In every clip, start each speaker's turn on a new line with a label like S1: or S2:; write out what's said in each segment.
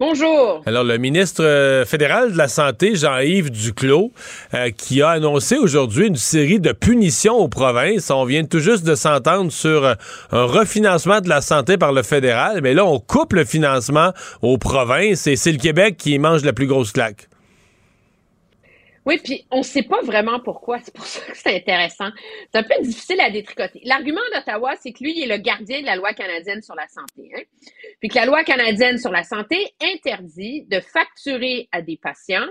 S1: Bonjour.
S2: Alors, le ministre euh, fédéral de la Santé, Jean-Yves Duclos, euh, qui a annoncé aujourd'hui une série de punitions aux provinces. On vient tout juste de s'entendre sur euh, un refinancement de la santé par le fédéral, mais là, on coupe le financement aux provinces et c'est le Québec qui mange la plus grosse claque.
S3: Oui, puis on ne sait pas vraiment pourquoi. C'est pour ça que c'est intéressant. C'est un peu difficile à détricoter. L'argument d'Ottawa, c'est que lui, il est le gardien de la loi canadienne sur la santé. Hein? Puis que la loi canadienne sur la santé interdit de facturer à des patients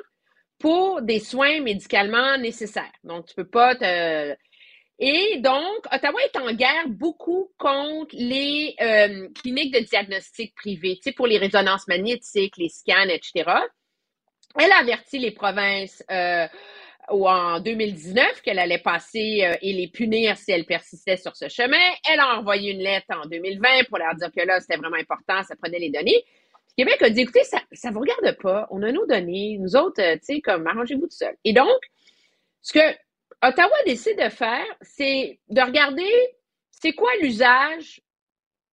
S3: pour des soins médicalement nécessaires. Donc, tu peux pas te... Et donc, Ottawa est en guerre beaucoup contre les euh, cliniques de diagnostic privées, tu sais, pour les résonances magnétiques, les scans, etc. Elle a averti les provinces euh, en 2019 qu'elle allait passer euh, et les punir si elles persistaient sur ce chemin. Elle a envoyé une lettre en 2020 pour leur dire que là, c'était vraiment important, ça prenait les données. Le Québec a dit, écoutez, ça ne vous regarde pas, on a nos données, nous autres, euh, tu sais, comme arrangez-vous tout seul. Et donc, ce que Ottawa décide de faire, c'est de regarder c'est quoi l'usage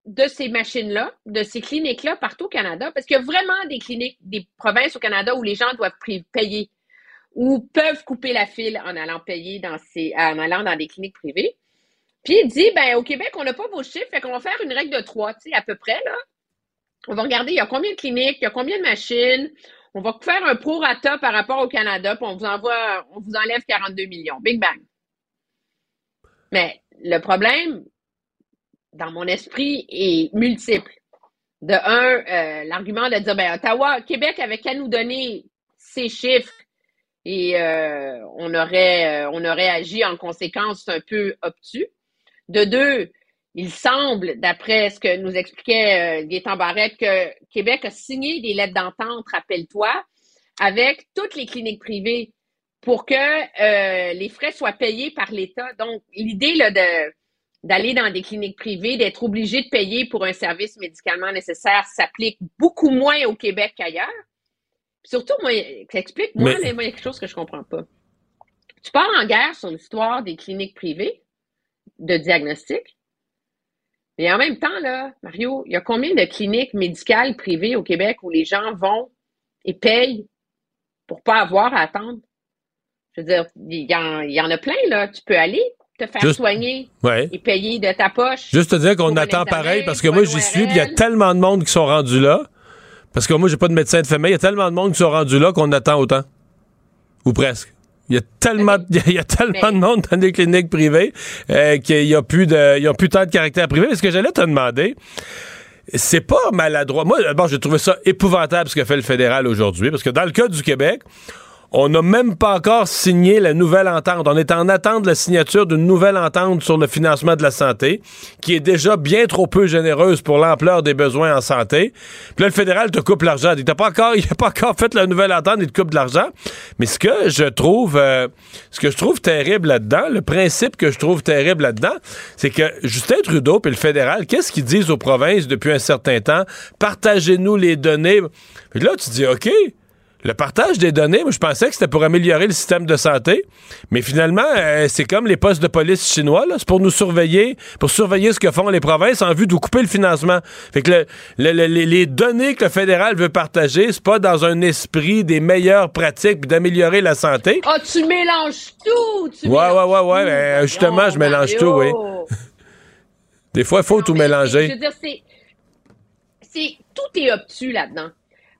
S3: de ces machines-là, de ces cliniques-là partout au Canada, parce qu'il y a vraiment des cliniques, des provinces au Canada où les gens doivent payer ou peuvent couper la file en allant payer dans ces, en allant dans des cliniques privées. Puis il dit, ben au Québec, on n'a pas vos chiffres, fait qu'on va faire une règle de trois, tu sais, à peu près, là. On va regarder, il y a combien de cliniques, il y a combien de machines. On va faire un prorata par rapport au Canada, puis on vous envoie, on vous enlève 42 millions. Big bang. Mais le problème, dans mon esprit, est multiple. De un, euh, l'argument de dire, ben, Ottawa, Québec avait qu'à nous donner ces chiffres et euh, on, aurait, euh, on aurait agi en conséquence un peu obtus. De deux, il semble, d'après ce que nous expliquait Gaétan Barrette, que Québec a signé des lettres d'entente, rappelle-toi, avec toutes les cliniques privées pour que les frais soient payés par l'État. Donc, l'idée de d'aller dans des cliniques privées, d'être obligé de payer pour un service médicalement nécessaire s'applique beaucoup moins au Québec qu'ailleurs. Surtout, moi, explique moi, mais... moi, il y a quelque chose que je comprends pas. Tu pars en guerre sur l'histoire des cliniques privées de diagnostic. Mais en même temps, là, Mario, il y a combien de cliniques médicales privées au Québec où les gens vont et payent pour pas avoir à attendre? Je veux dire, il y en, il y en a plein, là. Tu peux aller, te faire soigner et payer de ta poche.
S2: Juste te dire qu'on attend pareil parce que moi j'y suis, il y a tellement de monde qui sont rendus là. Parce que moi j'ai pas de médecin de famille, il y a tellement de monde qui sont rendus là qu'on attend autant. Ou presque. Il y a tellement, il y a tellement de monde dans des cliniques privées euh, qu'il n'y a plus de, y plus tant de caractère privé. Ce que j'allais te demander, c'est pas maladroit. Moi, d'abord, j'ai trouvé ça épouvantable ce que fait le fédéral aujourd'hui, parce que dans le cas du Québec, on n'a même pas encore signé la nouvelle entente. On est en attente de la signature d'une nouvelle entente sur le financement de la santé, qui est déjà bien trop peu généreuse pour l'ampleur des besoins en santé. Puis là, le fédéral te coupe l'argent. Il n'a pas encore, il pas encore fait la nouvelle entente, il te coupe de l'argent. Mais ce que je trouve, euh, ce que je trouve terrible là-dedans, le principe que je trouve terrible là-dedans, c'est que Justin Trudeau et le fédéral, qu'est-ce qu'ils disent aux provinces depuis un certain temps? Partagez-nous les données. Puis là, tu dis, OK. Le partage des données, moi, je pensais que c'était pour améliorer le système de santé, mais finalement, euh, c'est comme les postes de police chinois, c'est pour nous surveiller, pour surveiller ce que font les provinces en vue de couper le financement. Fait que les données que le fédéral veut partager, c'est pas dans un esprit des meilleures pratiques d'améliorer la santé.
S3: Ah, tu mélanges tout! Tu
S2: ouais, ouais, ouais, ouais, ben, justement, je mélange tout, oui. Des fois, il faut tout mélanger.
S3: Je veux dire, c'est. Tout est obtus là-dedans.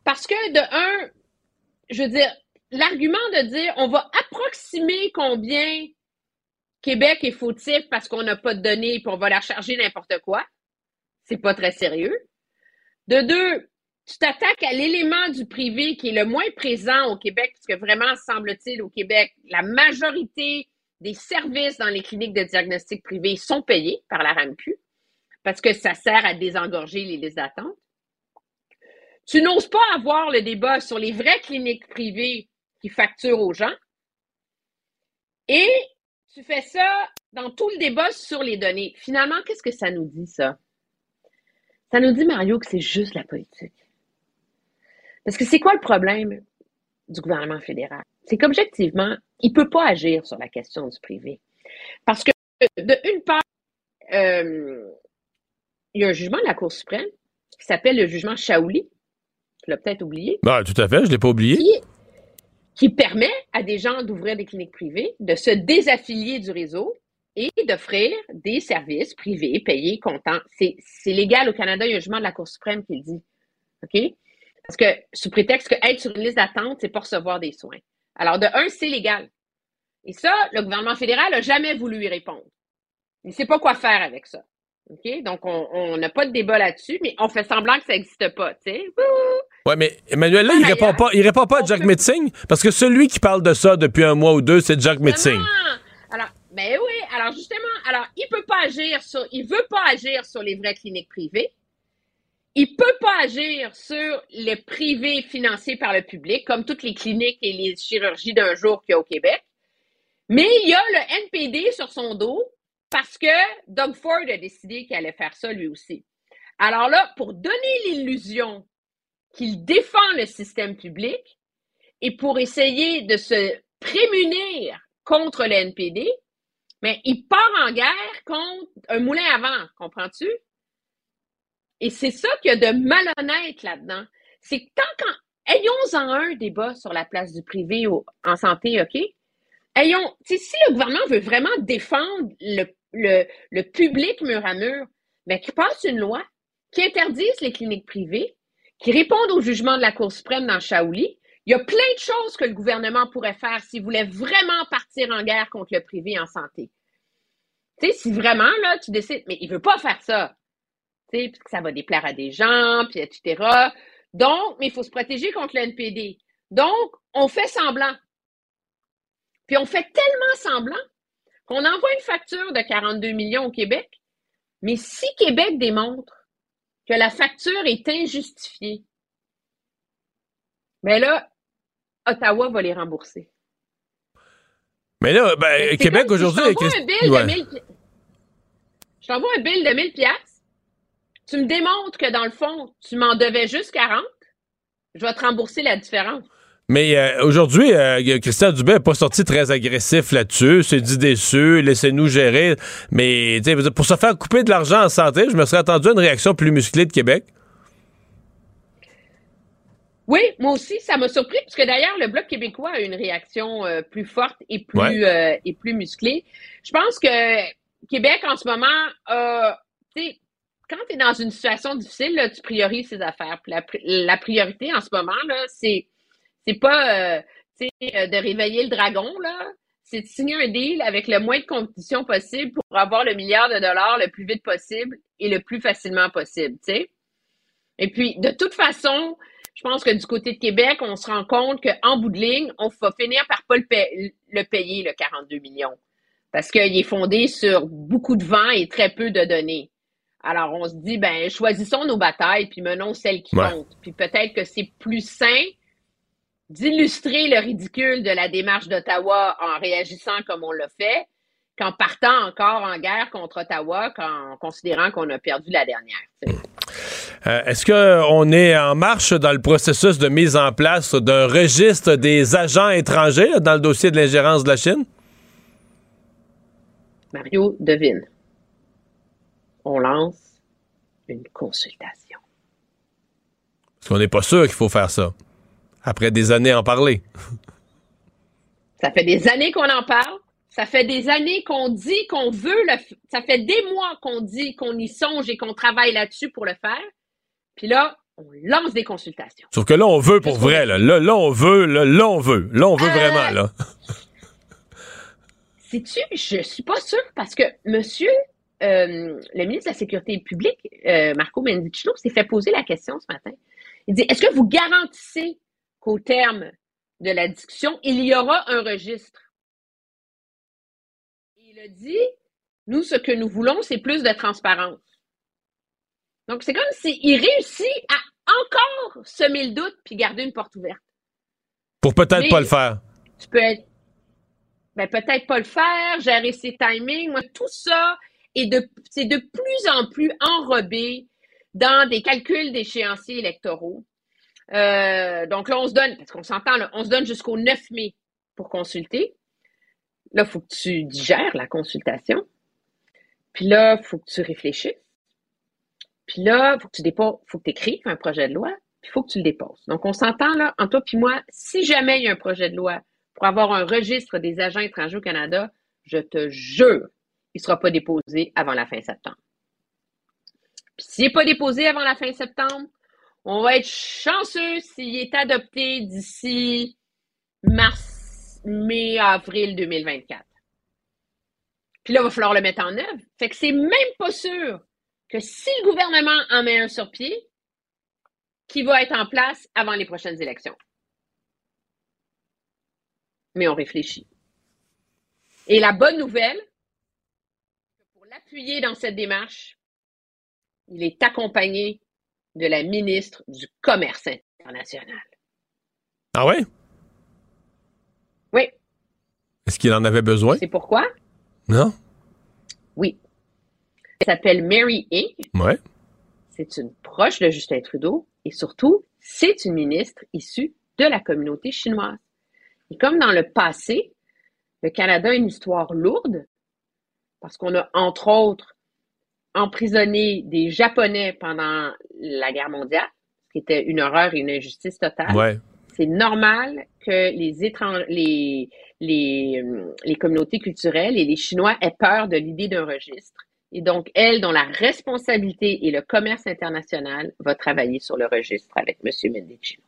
S3: Parce que, de un, je veux dire, l'argument de dire on va approximer combien Québec est fautif parce qu'on n'a pas de données et on va la charger n'importe quoi, c'est pas très sérieux. De deux, tu t'attaques à l'élément du privé qui est le moins présent au Québec, parce que vraiment, semble-t-il, au Québec, la majorité des services dans les cliniques de diagnostic privés sont payés par la RAMQ, parce que ça sert à désengorger les listes d'attente. Tu n'oses pas avoir le débat sur les vraies cliniques privées qui facturent aux gens. Et tu fais ça dans tout le débat sur les données. Finalement, qu'est-ce que ça nous dit, ça? Ça nous dit, Mario, que c'est juste la politique. Parce que c'est quoi le problème du gouvernement fédéral? C'est qu'objectivement, il ne peut pas agir sur la question du privé. Parce que, de une part, euh, il y a un jugement de la Cour suprême qui s'appelle le jugement Shaouli. Tu l'as peut-être oublié.
S2: Ah, tout à fait, je ne l'ai pas oublié.
S3: Qui, qui permet à des gens d'ouvrir des cliniques privées, de se désaffilier du réseau et d'offrir des services privés payés comptants. C'est légal au Canada, il y a un jugement de la Cour suprême qui le dit. OK? Parce que sous prétexte que être sur une liste d'attente, c'est pas recevoir des soins. Alors, de un, c'est légal. Et ça, le gouvernement fédéral n'a jamais voulu y répondre. Il ne sait pas quoi faire avec ça. OK? Donc, on n'a pas de débat là-dessus, mais on fait semblant que ça n'existe pas, tu sais.
S2: Oui, mais Emmanuel, là, il répond pas, il répond pas à Jack Metzing, parce que celui qui parle de ça depuis un mois ou deux, c'est Jack Metzing.
S3: Alors, ben oui, alors justement, alors, il peut pas agir sur, il veut pas agir sur les vraies cliniques privées il peut pas agir sur les privés financés par le public, comme toutes les cliniques et les chirurgies d'un jour qu'il y a au Québec. Mais il y a le NPD sur son dos parce que Doug Ford a décidé qu'il allait faire ça lui aussi. Alors là, pour donner l'illusion qu'il défend le système public et pour essayer de se prémunir contre le NPD, mais il part en guerre contre un moulin à vent, comprends-tu? Et c'est ça qu'il y a de malhonnête là-dedans. C'est que tant qu'en, ayons-en un débat sur la place du privé en santé, OK? Ayons, si le gouvernement veut vraiment défendre le, le, public mur à mur, ben, qu'il passe une loi qui interdise les cliniques privées, qui répondent au jugement de la Cour suprême dans Shaouli. Il y a plein de choses que le gouvernement pourrait faire s'il voulait vraiment partir en guerre contre le privé en santé. Tu sais, si vraiment, là, tu décides, mais il veut pas faire ça puisque ça va déplaire à des gens, puis etc. Donc, mais il faut se protéger contre le NPD. Donc, on fait semblant. Puis on fait tellement semblant qu'on envoie une facture de 42 millions au Québec, mais si Québec démontre que la facture est injustifiée, ben là, Ottawa va les rembourser.
S2: Mais là, ben, Québec aujourd'hui.
S3: Je t'envoie un bill de 1000 Je t'envoie un bill de 1000 tu me démontres que dans le fond, tu m'en devais juste 40, je vais te rembourser la différence.
S2: Mais euh, aujourd'hui, euh, Christian Dubé n'est pas sorti très agressif là-dessus. C'est dit déçu, laissez-nous gérer. Mais pour se faire couper de l'argent en santé, je me serais attendu à une réaction plus musclée de Québec.
S3: Oui, moi aussi, ça m'a surpris, parce que d'ailleurs, le Bloc québécois a une réaction euh, plus forte et plus, et plus musclée. Je pense que Québec, en ce moment, a quand tu es dans une situation difficile, tu priorises ses affaires. la, priorité en ce moment, là, c'est, c'est pas euh, euh, de réveiller le dragon, là. C'est de signer un deal avec le moins de conditions possible pour avoir le milliard de dollars le plus vite possible et le plus facilement possible, tu Et puis, de toute façon, je pense que du côté de Québec, on se rend compte qu'en bout de ligne, on va finir par pas le, le payer, le 42 millions. Parce qu'il est fondé sur beaucoup de vent et très peu de données. Alors, on se dit, ben, choisissons nos batailles, puis menons celles qui comptent. Puis peut-être que c'est plus sain d'illustrer le ridicule de la démarche d'Ottawa en réagissant comme on l'a fait, qu'en partant encore en guerre contre Ottawa, en considérant qu'on a perdu la dernière.
S2: Euh, est-ce qu'on est en marche dans le processus de mise en place d'un registre des agents étrangers dans le dossier de l'ingérence de la Chine?
S3: Mario devine on lance une consultation.
S2: Parce qu'on n'est pas sûr qu'il faut faire ça. Après des années à en parler.
S3: ça fait des années qu'on en parle. Ça fait des années qu'on dit qu'on veut le Ça fait des mois qu'on dit qu'on y songe et qu'on travaille là-dessus pour le faire. Puis là, on lance des consultations.
S2: Sauf que là, on veut pour vrai. Là. Là, on veut. Là, on veut. Là, on veut vraiment. Là.
S3: Sais-tu, je suis pas sûre parce que monsieur euh, le ministre de la Sécurité publique, euh, Marco Mendicino, s'est fait poser la question ce matin. Il dit Est-ce que vous garantissez qu'au terme de la discussion, il y aura un registre Il a dit Nous, ce que nous voulons, c'est plus de transparence. Donc, c'est comme s'il réussit à encore semer le doute puis garder une porte ouverte.
S2: Pour peut-être pas le faire.
S3: Tu peux être. Ben, peut-être pas le faire, gérer ses timings. Moi, tout ça, est de, c'est de plus en plus enrobé dans des calculs d'échéanciers électoraux. Euh, donc là, on se donne, parce qu'on s'entend, on se donne jusqu'au 9 mai pour consulter. Là, il faut que tu digères la consultation. Puis là, il faut que tu réfléchisses. Puis là, il faut que tu déposes, faut que tu écrives un projet de loi, puis il faut que tu le déposes. Donc, on s'entend là, entre toi puis moi, si jamais il y a un projet de loi pour avoir un registre des agents étrangers au Canada, je te jure, il ne sera pas déposé avant la fin septembre. Puis s'il n'est pas déposé avant la fin septembre, on va être chanceux s'il est adopté d'ici mars, mai, avril 2024. Puis là, il va falloir le mettre en œuvre. Fait que c'est même pas sûr que si le gouvernement en met un sur pied, qu'il va être en place avant les prochaines élections. Mais on réfléchit. Et la bonne nouvelle, pour l'appuyer dans cette démarche, il est accompagné de la ministre du Commerce international.
S2: Ah ouais?
S3: Oui,
S2: Est-ce qu'il en avait besoin?
S3: c'est pourquoi?
S2: Non?
S3: Oui. Elle s'appelle Mary Ng.
S2: Ouais.
S3: C'est une proche de Justin Trudeau et surtout, c'est une ministre issue de la communauté chinoise. Et comme dans le passé, le Canada a une histoire lourde parce qu'on a, entre autres, emprisonné des Japonais pendant la guerre mondiale, ce qui était une horreur et une injustice totale.
S2: Ouais.
S3: C'est normal que les, étranges, les, les, euh, les communautés culturelles et les Chinois aient peur de l'idée d'un registre. Et donc, elle, dont la responsabilité est le commerce international, va travailler sur le registre avec M. Mendicino.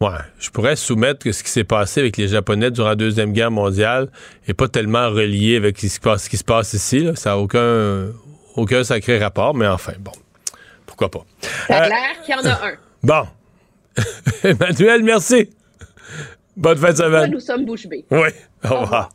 S2: Ouais. Je pourrais soumettre que ce qui s'est passé avec les Japonais durant la Deuxième Guerre mondiale n'est pas tellement relié avec ce qui se passe, ce qui se passe ici. là. Ça n'a aucun, aucun sacré rapport, mais enfin, bon. Pourquoi pas?
S3: Ça a
S2: Euh,
S3: l'air qu'il y en a un.
S2: Bon. Emmanuel, merci. Bonne fin de semaine.
S3: nous sommes bouche bée?
S2: Oui. Au revoir.